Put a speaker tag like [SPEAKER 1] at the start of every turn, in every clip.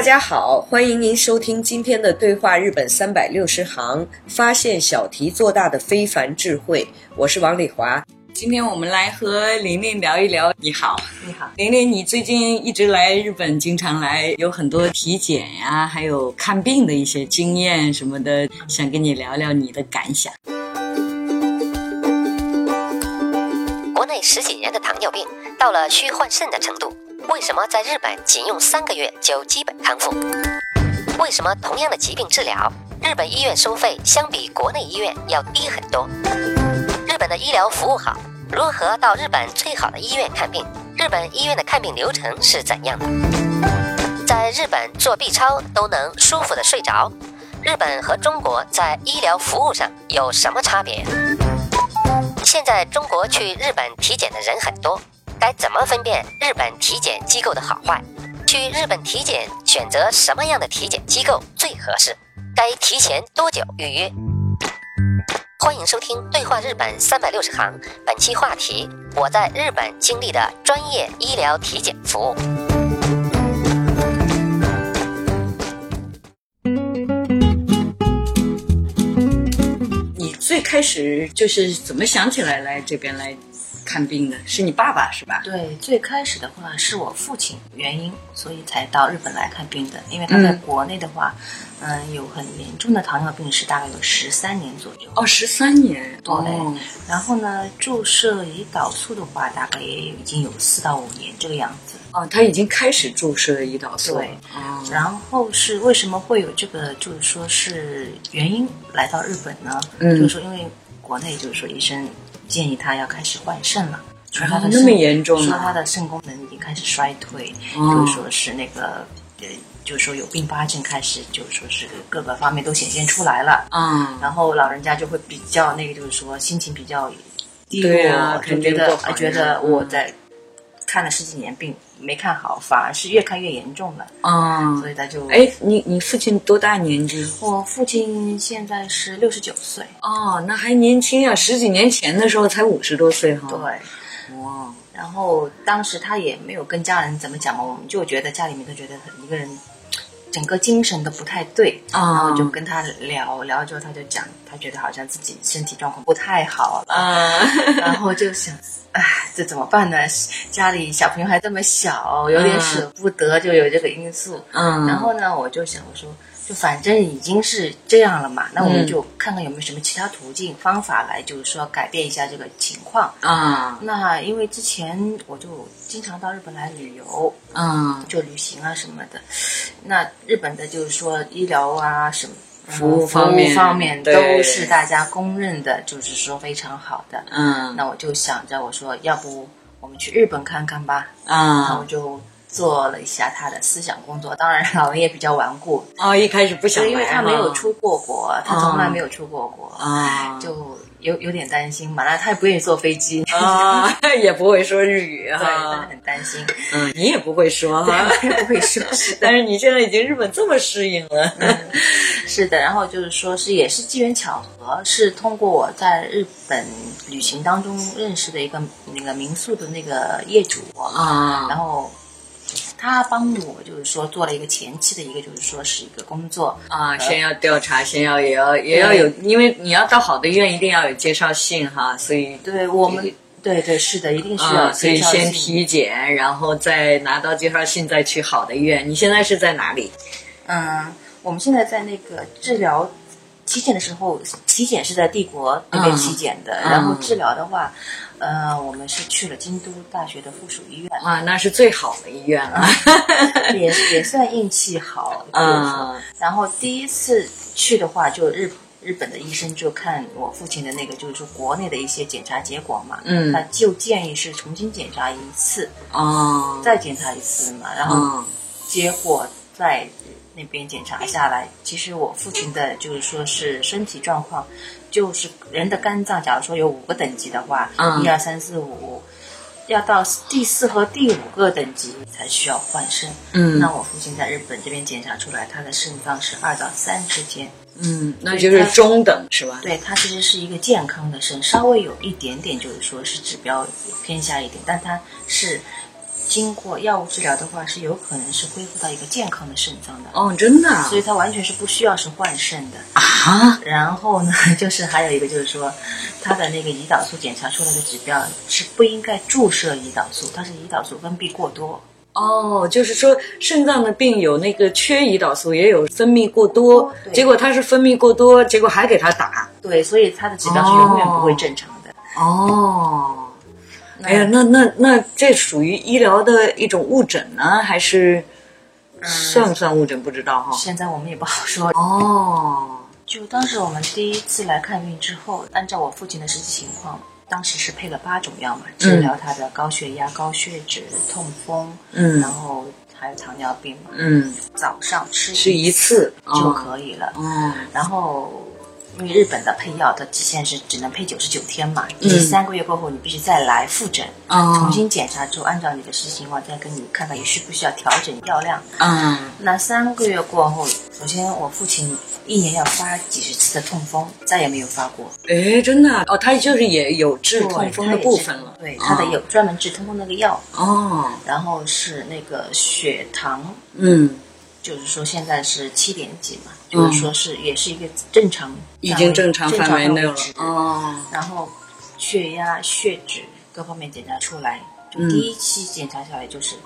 [SPEAKER 1] 大家好，欢迎您收听今天的对话日本三百六十行，发现小题做大的非凡智慧。我是王丽华。
[SPEAKER 2] 今天我们来和玲玲聊一聊。你好，
[SPEAKER 1] 你好，
[SPEAKER 2] 玲玲，你最近一直来日本，经常来，有很多体检呀，还有看病的一些经验什么的，想跟你聊聊你的感想。
[SPEAKER 3] 国内十几年的糖尿病到了需换肾的程度。为什么在日本仅用三个月就基本康复？为什么同样的疾病治疗，日本医院收费相比国内医院要低很多？日本的医疗服务好，如何到日本最好的医院看病？日本医院的看病流程是怎样的？在日本做 B 超都能舒服的睡着，日本和中国在医疗服务上有什么差别？现在中国去日本体检的人很多。该怎么分辨日本体检机构的好坏？去日本体检选择什么样的体检机构最合适？该提前多久预约？欢迎收听《对话日本三百六十行》，本期话题：我在日本经历的专业医疗体检服务。
[SPEAKER 2] 你最开始就是怎么想起来来这边来？看病的是你爸爸是吧？
[SPEAKER 4] 对，最开始的话是我父亲原因，所以才到日本来看病的。因为他在国内的话，嗯，有很严重的糖尿病是，大概有十三年左右。
[SPEAKER 2] 哦，十三年。
[SPEAKER 4] 对。然后呢，注射胰岛素的话，大概也已经有四到五年这个样子。
[SPEAKER 2] 哦，他已经开始注射胰岛素。
[SPEAKER 4] 对。然后是为什么会有这个，就是说是原因来到日本呢？嗯。就是说，因为国内就是说医生。建议他要开始换肾了，说他的
[SPEAKER 2] 那么严重，
[SPEAKER 4] 说他的肾功能已经开始衰退，就是说是那个呃，就是说有并发症开始，就是说是各个方面都显现出来了。嗯，然后老人家就会比较那个，就是说心情比较低落，就觉得觉得我在看了十几年病没看好，反而是越看越严重了。嗯，所以他就
[SPEAKER 2] 哎，你你父亲多大年纪？
[SPEAKER 4] 我父亲现在是六十九岁。
[SPEAKER 2] 哦，那还年轻啊！十几年前的时候才五十多岁哈。
[SPEAKER 4] 对，哇！然后当时他也没有跟家人怎么讲嘛，我们就觉得家里面都觉得一个人整个精神都不太对，然后就跟他聊聊之后，他就讲他觉得好像自己身体状况不太好了，然后就想。哎，这怎么办呢？家里小朋友还这么小，有点舍不得，就有这个因素。嗯，然后呢，我就想，我说，就反正已经是这样了嘛，那我们就看看有没有什么其他途径方法来，就是说改变一下这个情况。啊，那因为之前我就经常到日本来旅游，嗯，就旅行啊什么的。那日本的就是说医疗啊什么。
[SPEAKER 2] 服务方面
[SPEAKER 4] 方面都是大家公认的，就是说非常好的。嗯，那我就想着，我说要不我们去日本看看吧。啊，然后就做了一下他的思想工作。当然，老人也比较顽固。
[SPEAKER 2] 哦，一开始不想，
[SPEAKER 4] 因为他没有出过国，他从来没有出过国。啊，就。有有点担心嘛，那他也不愿意坐飞机
[SPEAKER 2] 啊，也不会说日语
[SPEAKER 4] 哈，很担心。
[SPEAKER 2] 嗯，你也不会说哈，
[SPEAKER 4] 也不会说。
[SPEAKER 2] 但是你现在已经日本这么适应了，
[SPEAKER 4] 是的。然后就是说是也是机缘巧合，是通过我在日本旅行当中认识的一个那个民宿的那个业主啊，然后。他帮我就是说做了一个前期的一个就是说是一个工作
[SPEAKER 2] 啊，先要调查，先要也要也要有，因为你要到好的医院一定要有介绍信哈，所以
[SPEAKER 4] 对我们对对是的，一定是要
[SPEAKER 2] 所以先体检，然后再拿到介绍信，再去好的医院。你现在是在哪里？
[SPEAKER 4] 嗯，我们现在在那个治疗。体检的时候，体检是在帝国那边体检的，然后治疗的话，呃，我们是去了京都大学的附属医院。
[SPEAKER 2] 啊，那是最好的医院了，
[SPEAKER 4] 也也算运气好。嗯，然后第一次去的话，就日日本的医生就看我父亲的那个，就是说国内的一些检查结果嘛，嗯，他就建议是重新检查一次，哦，再检查一次嘛，然后结果在。那边检查下来，其实我父亲的就是说是身体状况，就是人的肝脏，假如说有五个等级的话，一二三四五，要到第四和第五个等级才需要换肾。嗯，那我父亲在日本这边检查出来，他的肾脏是二到三之间。
[SPEAKER 2] 嗯，那就是中等是吧？
[SPEAKER 4] 对，他其实是一个健康的肾，稍微有一点点就是说是指标偏下一点，但他是。经过药物治疗的话，是有可能是恢复到一个健康的肾脏的
[SPEAKER 2] 哦，真的，
[SPEAKER 4] 所以它完全是不需要是换肾的啊。然后呢，就是还有一个就是说，他的那个胰岛素检查出来的指标是不应该注射胰岛素，它是胰岛素分泌过多。
[SPEAKER 2] 哦，就是说肾脏的病有那个缺胰岛素，也有分泌过多，结果他是分泌过多，结果还给他打。
[SPEAKER 4] 对，所以他的指标是永远不会正常的。
[SPEAKER 2] 哦。哎呀，那那那这属于医疗的一种误诊呢，还是算不算误诊？不知道哈。
[SPEAKER 4] 现在我们也不好说。哦，就当时我们第一次来看病之后，按照我父亲的实际情况，当时是配了八种药嘛，治疗他的高血压、高血脂、痛风，嗯，然后还有糖尿病嘛，嗯，早上吃
[SPEAKER 2] 吃一次
[SPEAKER 4] 就可以了，嗯，然后。因为日本的配药的期限是只能配九十九天嘛，就是三个月过后你必须再来复诊，重新检查之后，按照你的实际情况再跟你看看你需不需要调整药量。嗯，那三个月过后，首先我父亲一年要发几十次的痛风，再也没有发过。
[SPEAKER 2] 哎，真的哦，他就是也有治痛风的部分了。
[SPEAKER 4] 对，他的有专门治痛风那个药。哦，然后是那个血糖，嗯。就是说现在是七点几嘛，就是说是也是一个正常，
[SPEAKER 2] 已经正常范围内了。
[SPEAKER 4] 哦，然后血压、血脂各方面检查出来，就第一期检查下来就是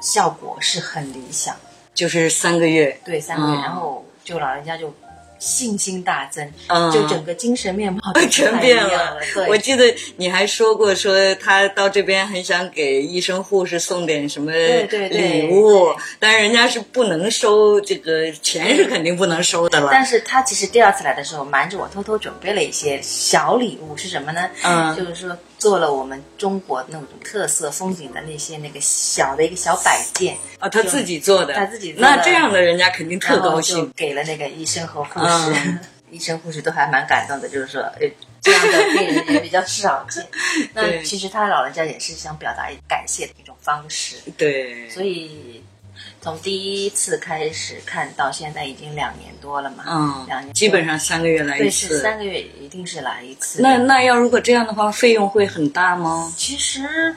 [SPEAKER 4] 效果是很理想，
[SPEAKER 2] 就是三个月，
[SPEAKER 4] 对三个月，然后就老人家就。信心大增，就整个精神面貌
[SPEAKER 2] 全变了。我记得你还说过，说他到这边很想给医生护士送点什么礼物，但是人家是不能收这个钱，是肯定不能收的了。
[SPEAKER 4] 但是他其实第二次来的时候，瞒着我偷偷准备了一些小礼物，是什么呢？嗯，就是说。做了我们中国那种特色风景的那些那个小的一个小摆件
[SPEAKER 2] 啊，他自己做的，
[SPEAKER 4] 他自己做的
[SPEAKER 2] 那这样的人家肯定特高兴，
[SPEAKER 4] 给了那个医生和护士，医生护士都还蛮感动的，就是说，哎，这样的病人也比较少见。那其实他老人家也是想表达感谢的一种方式，
[SPEAKER 2] 对，
[SPEAKER 4] 所以。从第一次开始看到现在已经两年多了嘛，嗯，两年
[SPEAKER 2] 基本上三个月来一次，
[SPEAKER 4] 三个月一定是来一次。
[SPEAKER 2] 那那要如果这样的话，费用会很大吗？
[SPEAKER 4] 其实。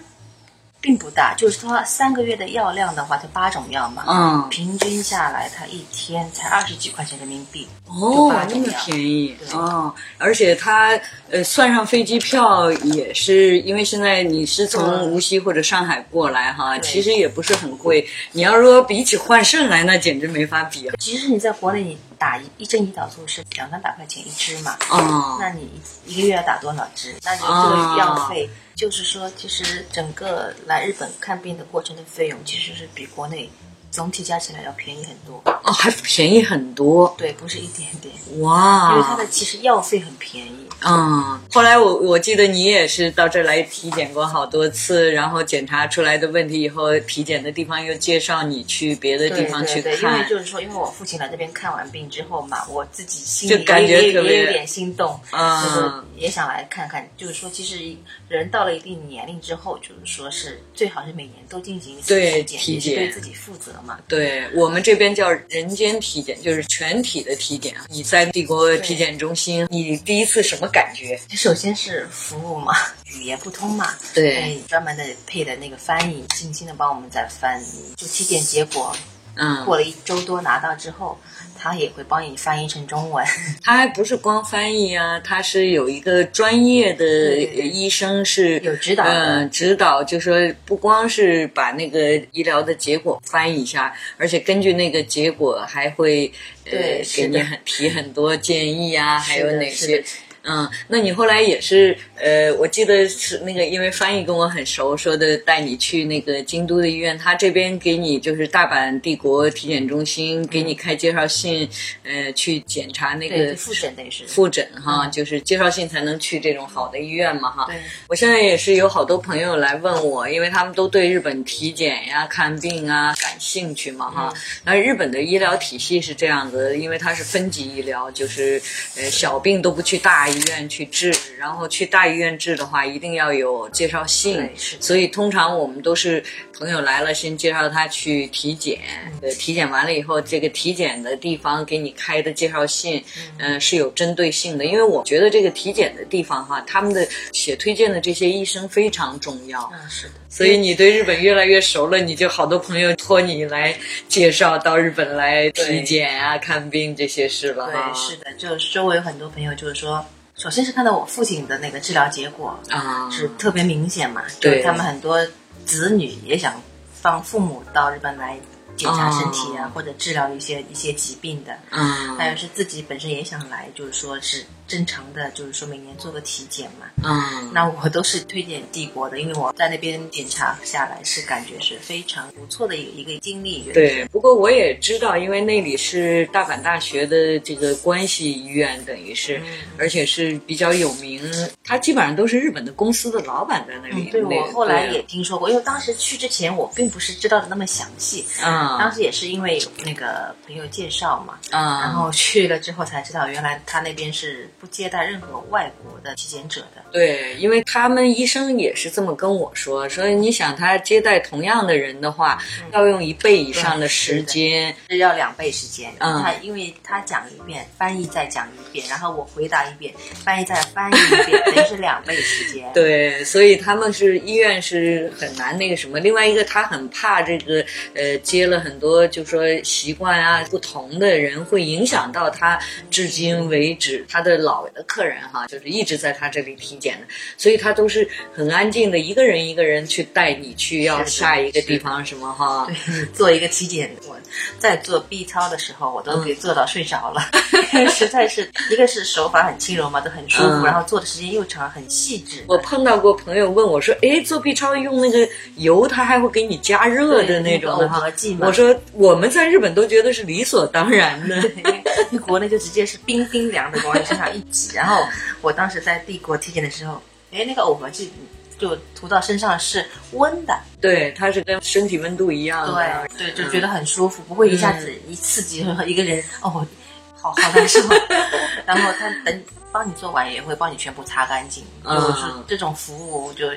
[SPEAKER 4] 并不大，就是说三个月的药量的话，它八种药嘛，嗯，平均下来，它一天才二十几块钱人民币，
[SPEAKER 2] 哦，那么便宜，哦，而且它呃算上飞机票也是，因为现在你是从无锡或者上海过来哈，其实也不是很贵。你要说比起换肾来，那简直没法比。
[SPEAKER 4] 其实你在国内，你打一针胰岛素是两三百块钱一支嘛，哦，那你一个月要打多少支？那你这个药费。就是说，其实整个来日本看病的过程的费用，其实是比国内总体加起来要便宜很多
[SPEAKER 2] 哦，还便宜很多。
[SPEAKER 4] 对，不是一点点哇，因为它的其实药费很便宜。
[SPEAKER 2] 嗯，后来我我记得你也是到这儿来体检过好多次，然后检查出来的问题以后，体检的地方又介绍你去别的地方去看。
[SPEAKER 4] 因为就是说，因为我父亲来这边看完病之后嘛，我自己心里也也有点心动，就是也想来看看。就是说，其实人到了一定年龄之后，就是说是最好是每年都进行一次体检，
[SPEAKER 2] 体检
[SPEAKER 4] 对自己负责嘛。
[SPEAKER 2] 对我们这边叫人间体检，就是全体的体检。你在帝国体检中心，你第一次什么？感觉
[SPEAKER 4] 首先是服务嘛，语言不通嘛，
[SPEAKER 2] 对，
[SPEAKER 4] 专门的配的那个翻译，精心的帮我们在翻译，就体检结果
[SPEAKER 2] 嗯。
[SPEAKER 4] 过了一周多拿到之后，他也会帮你翻译成中文。
[SPEAKER 2] 他还不是光翻译啊，他是有一个专业的医生是
[SPEAKER 4] 有指导
[SPEAKER 2] 嗯，指导就说不光是把那个医疗的结果翻译一下，而且根据那个结果还会呃
[SPEAKER 4] 对
[SPEAKER 2] 给你很提很多建议啊，还有哪些。嗯，那你后来也是，呃，我记得是那个，因为翻译跟我很熟，说的带你去那个京都的医院，他这边给你就是大阪帝国体检中心给你开介绍信，呃，去检查那，个
[SPEAKER 4] 复诊等于是。
[SPEAKER 2] 复诊哈，就是介绍信才能去这种好的医院嘛哈。
[SPEAKER 4] 对，
[SPEAKER 2] 我现在也是有好多朋友来问我，因为他们都对日本体检呀、看病啊感兴趣嘛哈。那、日本的医疗体系是这样子，因为它是分级医疗，就是呃小病都不去大医院去治，然后去大医院治的话，一定要有介绍信所以通常我们都是朋友来了，先介绍他去体检，呃，体检完了以后，这个体检的地方给你开的介绍信，嗯、是有针对性的，因为我觉得这个体检的地方哈，他们的写推荐的这些医生非常重要。
[SPEAKER 4] 嗯，是的。
[SPEAKER 2] 所以你对日本越来越熟了，你就好多朋友托你来介绍到日本来体检啊、看病这些事了。
[SPEAKER 4] 对，是的，就是周围有很多朋友就是说，首先是看到我父亲的那个治疗结果
[SPEAKER 2] 啊，
[SPEAKER 4] 是特别明显嘛，
[SPEAKER 2] 对。
[SPEAKER 4] 就他们很多子女也想帮父母到日本来检查身体啊，
[SPEAKER 2] 哦。
[SPEAKER 4] 或者治疗一些一些疾病的，
[SPEAKER 2] 嗯。
[SPEAKER 4] 还有是自己本身也想来，就是说是正常的，就是说每年做个体检嘛。
[SPEAKER 2] 嗯，
[SPEAKER 4] 那我都是推荐帝国的，因为我在那边检查下来是感觉是非常不错的一个一个经历。
[SPEAKER 2] 对，不过我也知道，因为那里是大阪大学的这个关系医院，等于是，
[SPEAKER 4] 嗯
[SPEAKER 2] 而且是比较有名，它基本上都是日本的公司的老板在那里。
[SPEAKER 4] 嗯，对
[SPEAKER 2] 那
[SPEAKER 4] 我后来也听说过，因为当时去之前我并不是知道的那么详细，
[SPEAKER 2] 嗯
[SPEAKER 4] 当时也是因为有那个朋友介绍嘛，
[SPEAKER 2] 嗯，
[SPEAKER 4] 然后去了之后才知道，原来他那边是不接待任何外国的体检者的。
[SPEAKER 2] 对，因为他们医生也是这么跟我说，说你想他接待同样的人的话，要用一倍以上的时间。
[SPEAKER 4] 是要两倍时间，
[SPEAKER 2] 嗯
[SPEAKER 4] 他因为他讲一遍，翻译再讲一遍，然后我回答一遍，翻译再翻译一遍，等于是两倍时间。
[SPEAKER 2] 对，所以他们是医院是很难那个什么。另外一个，他很怕这个呃接了很多就说习惯啊不同的人，会影响到他至今为止他的老的客人哈，就是一直在他这里体检的，所以他都是很安静的，一个人一个人去带你去要下一个地方什么哈。
[SPEAKER 4] 对，做一个体检，我在做 B 超的时候，我都给做到睡着了，实在是一个是手法很轻柔嘛，都很舒服，
[SPEAKER 2] 嗯
[SPEAKER 4] 然后做的时间又长，很细致。
[SPEAKER 2] 我碰到过朋友问我说：“哎，做 B 超用那个油，它还会给你加热的那种的哈
[SPEAKER 4] 耦合剂？”嘛
[SPEAKER 2] 我说：“我们在日本都觉得是理所当然的。
[SPEAKER 4] 对，因为国内就直接是冰冰凉的往你身上一挤，然后我当时在帝国体检的时候，哎，那个耦合剂就涂到身上是温的，
[SPEAKER 2] 对，它是跟身体温度一样的。
[SPEAKER 4] 对对，就觉得很舒服，不会一下子一刺激一个人哦，好好难受。然后他等帮你做完，也会帮你全部擦干净。
[SPEAKER 2] 嗯
[SPEAKER 4] 就是这种服务就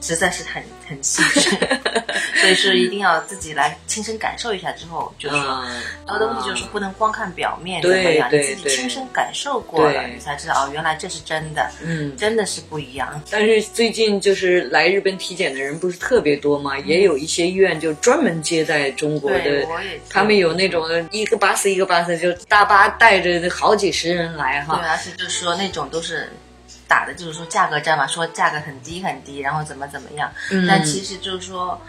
[SPEAKER 4] 实在是很很细致，所以是一定要自己来亲身感受一下之后，就是说。
[SPEAKER 2] 嗯，
[SPEAKER 4] 很多东西就是不能光看表面
[SPEAKER 2] 对
[SPEAKER 4] 怎么样，你自己亲身感受过了，你才知道哦，原来这是真的，
[SPEAKER 2] 嗯。
[SPEAKER 4] 真的是不一样。
[SPEAKER 2] 但是最近就是来日本体检的人不是特别多吗？也有一些医院就专门接待中国的他们有那种一个巴士一个巴士，就大巴带着好几十人来哈
[SPEAKER 4] 对，
[SPEAKER 2] 哈。
[SPEAKER 4] 而且就是说那种都是打的，就是说价格战嘛，说价格很低很低，然后怎么怎么样。
[SPEAKER 2] 嗯
[SPEAKER 4] 但其实就是说，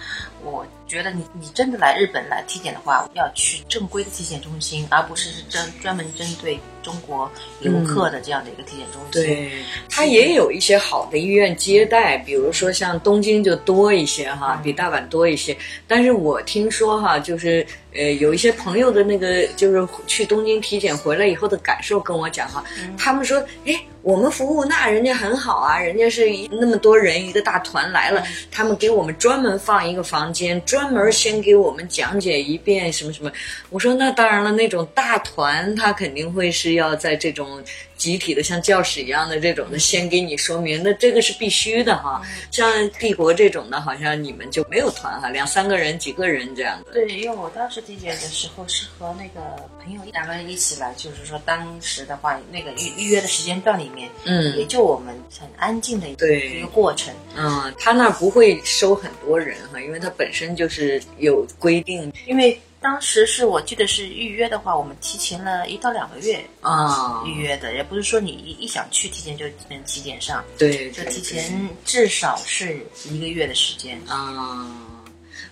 [SPEAKER 4] 我觉得你你真的来日本来体检的话，要去正规的体检中心，而不是是专专门针对中国游客的这样的一个体检中心。
[SPEAKER 2] 对，它也有一些好的医院接待，比如说像东京就多一些哈，比大阪多一些。但是我听说哈，就是呃有一些朋友的那个就是去东京体检回来以后的感受跟我讲哈，他们说，哎，我们服务那人家很好啊，人家是一那么多人一个大团来了，他们给我们专门放一个房专门先给我们讲解一遍什么什么。我说那当然了，那种大团他肯定会是要在这种集体的像教室一样的这种的先给你说明，那这个是必须的哈。像帝国这种的，好像你们就没有团哈，两三个人、几个人这样的。
[SPEAKER 4] 对，因为我当时体检的时候是和那个朋友两个人一起来，就是说当时的话，那个预预约的时间段里面，
[SPEAKER 2] 嗯
[SPEAKER 4] 也就我们很安静的一个
[SPEAKER 2] 对
[SPEAKER 4] 一个过程。
[SPEAKER 2] 嗯，他那儿不会收很多人哈，因为他本身就是有规定。
[SPEAKER 4] 因为当时是我记得是预约的话，我们提前了一到两个月
[SPEAKER 2] 啊。
[SPEAKER 4] 预约的，也不是说你一一想去提前就能提前上，
[SPEAKER 2] 对，
[SPEAKER 4] 就提前至少是一个月的时间。
[SPEAKER 2] 啊。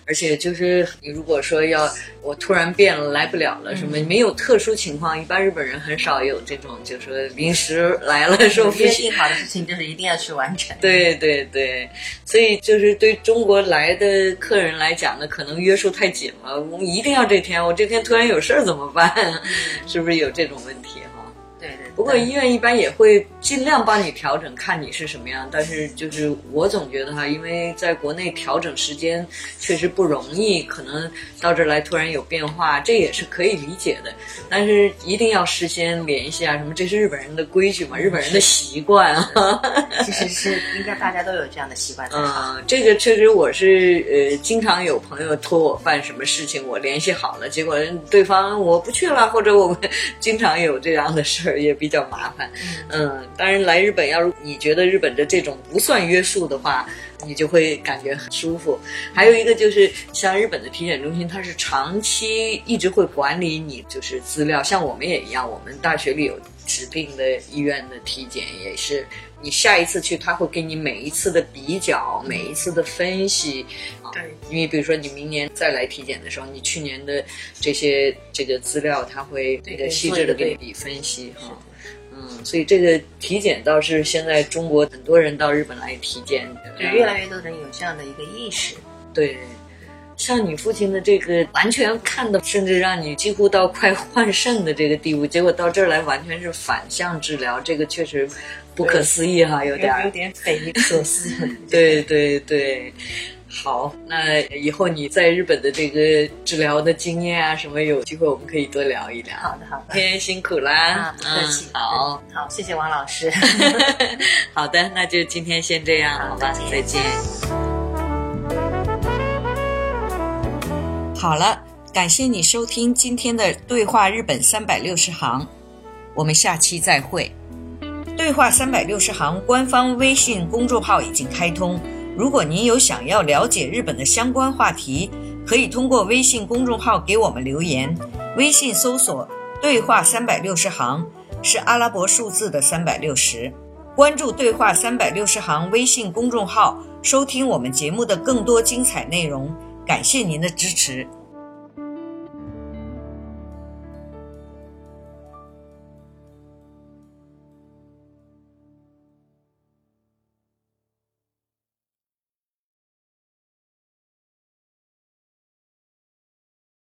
[SPEAKER 2] 而且就是你如果说要我突然变了来不了了什么没有特殊情况，一般日本人很少有这种就是说临时来了 说
[SPEAKER 4] 约定好的事情就是一定要去完成。
[SPEAKER 2] 对对对，所以就是对中国来的客人来讲呢，可能约束太紧了，我一定要这天，我这天突然有事儿怎么办？是不是有这种问题？
[SPEAKER 4] 对对，
[SPEAKER 2] 不过医院一般也会尽量帮你调整，看你是什么样。但是就是我总觉得哈，因为在国内调整时间确实不容易，可能到这儿来突然有变化，这也是可以理解的。但是一定要事先联系啊，什么这是日本人的规矩嘛，日本人的习惯啊。
[SPEAKER 4] 其实是应该大家都有这样的习惯。
[SPEAKER 2] 嗯，这个确实我是呃，经常有朋友托我办什么事情，我联系好了，结果对方我不去了，或者我经常有这样的事儿。也比较麻烦，嗯，当然来日本，要是你觉得日本的这种不算约束的话，你就会感觉很舒服。还有一个就是，像日本的体检中心，它是长期一直会管理你就是资料，像我们也一样，我们大学里有指定的医院的体检，也是你下一次去，他会给你每一次的比较，每一次的分析。
[SPEAKER 4] 对，
[SPEAKER 2] 因为比如说你明年再来体检的时候，你去年的这些这个资料，他会这个细致的给你比分析哈。嗯，所以这个体检倒是现在中国很多人到日本来体检，
[SPEAKER 4] 对，越来越多人有这样的一个意识。
[SPEAKER 2] 对，像你父亲的这个完全看的，甚至让你几乎到快换肾的这个地步，结果到这儿来完全是反向治疗，这个确实不可思议哈，有点
[SPEAKER 4] 有点匪夷所思。
[SPEAKER 2] 对对对。好，那以后你在日本的这个治疗的经验啊，什么有机会我们可以多聊一聊。
[SPEAKER 4] 好的，好的。
[SPEAKER 2] 天辛苦啦，
[SPEAKER 4] 不客气。
[SPEAKER 2] 好，
[SPEAKER 4] 好，谢谢王老师。
[SPEAKER 2] 好的，那就今天先这样，好吧，再见。
[SPEAKER 1] 好了，感谢你收听今天的对话日本三百六十行，我们下期再会。对话三百六十行官方微信公众号已经开通。如果您有想要了解日本的相关话题，可以通过微信公众号给我们留言。微信搜索“对话三百六十行”，是阿拉伯数字的三百六十。关注“对话三百六十行”微信公众号，收听我们节目的更多精彩内容。感谢您的支持。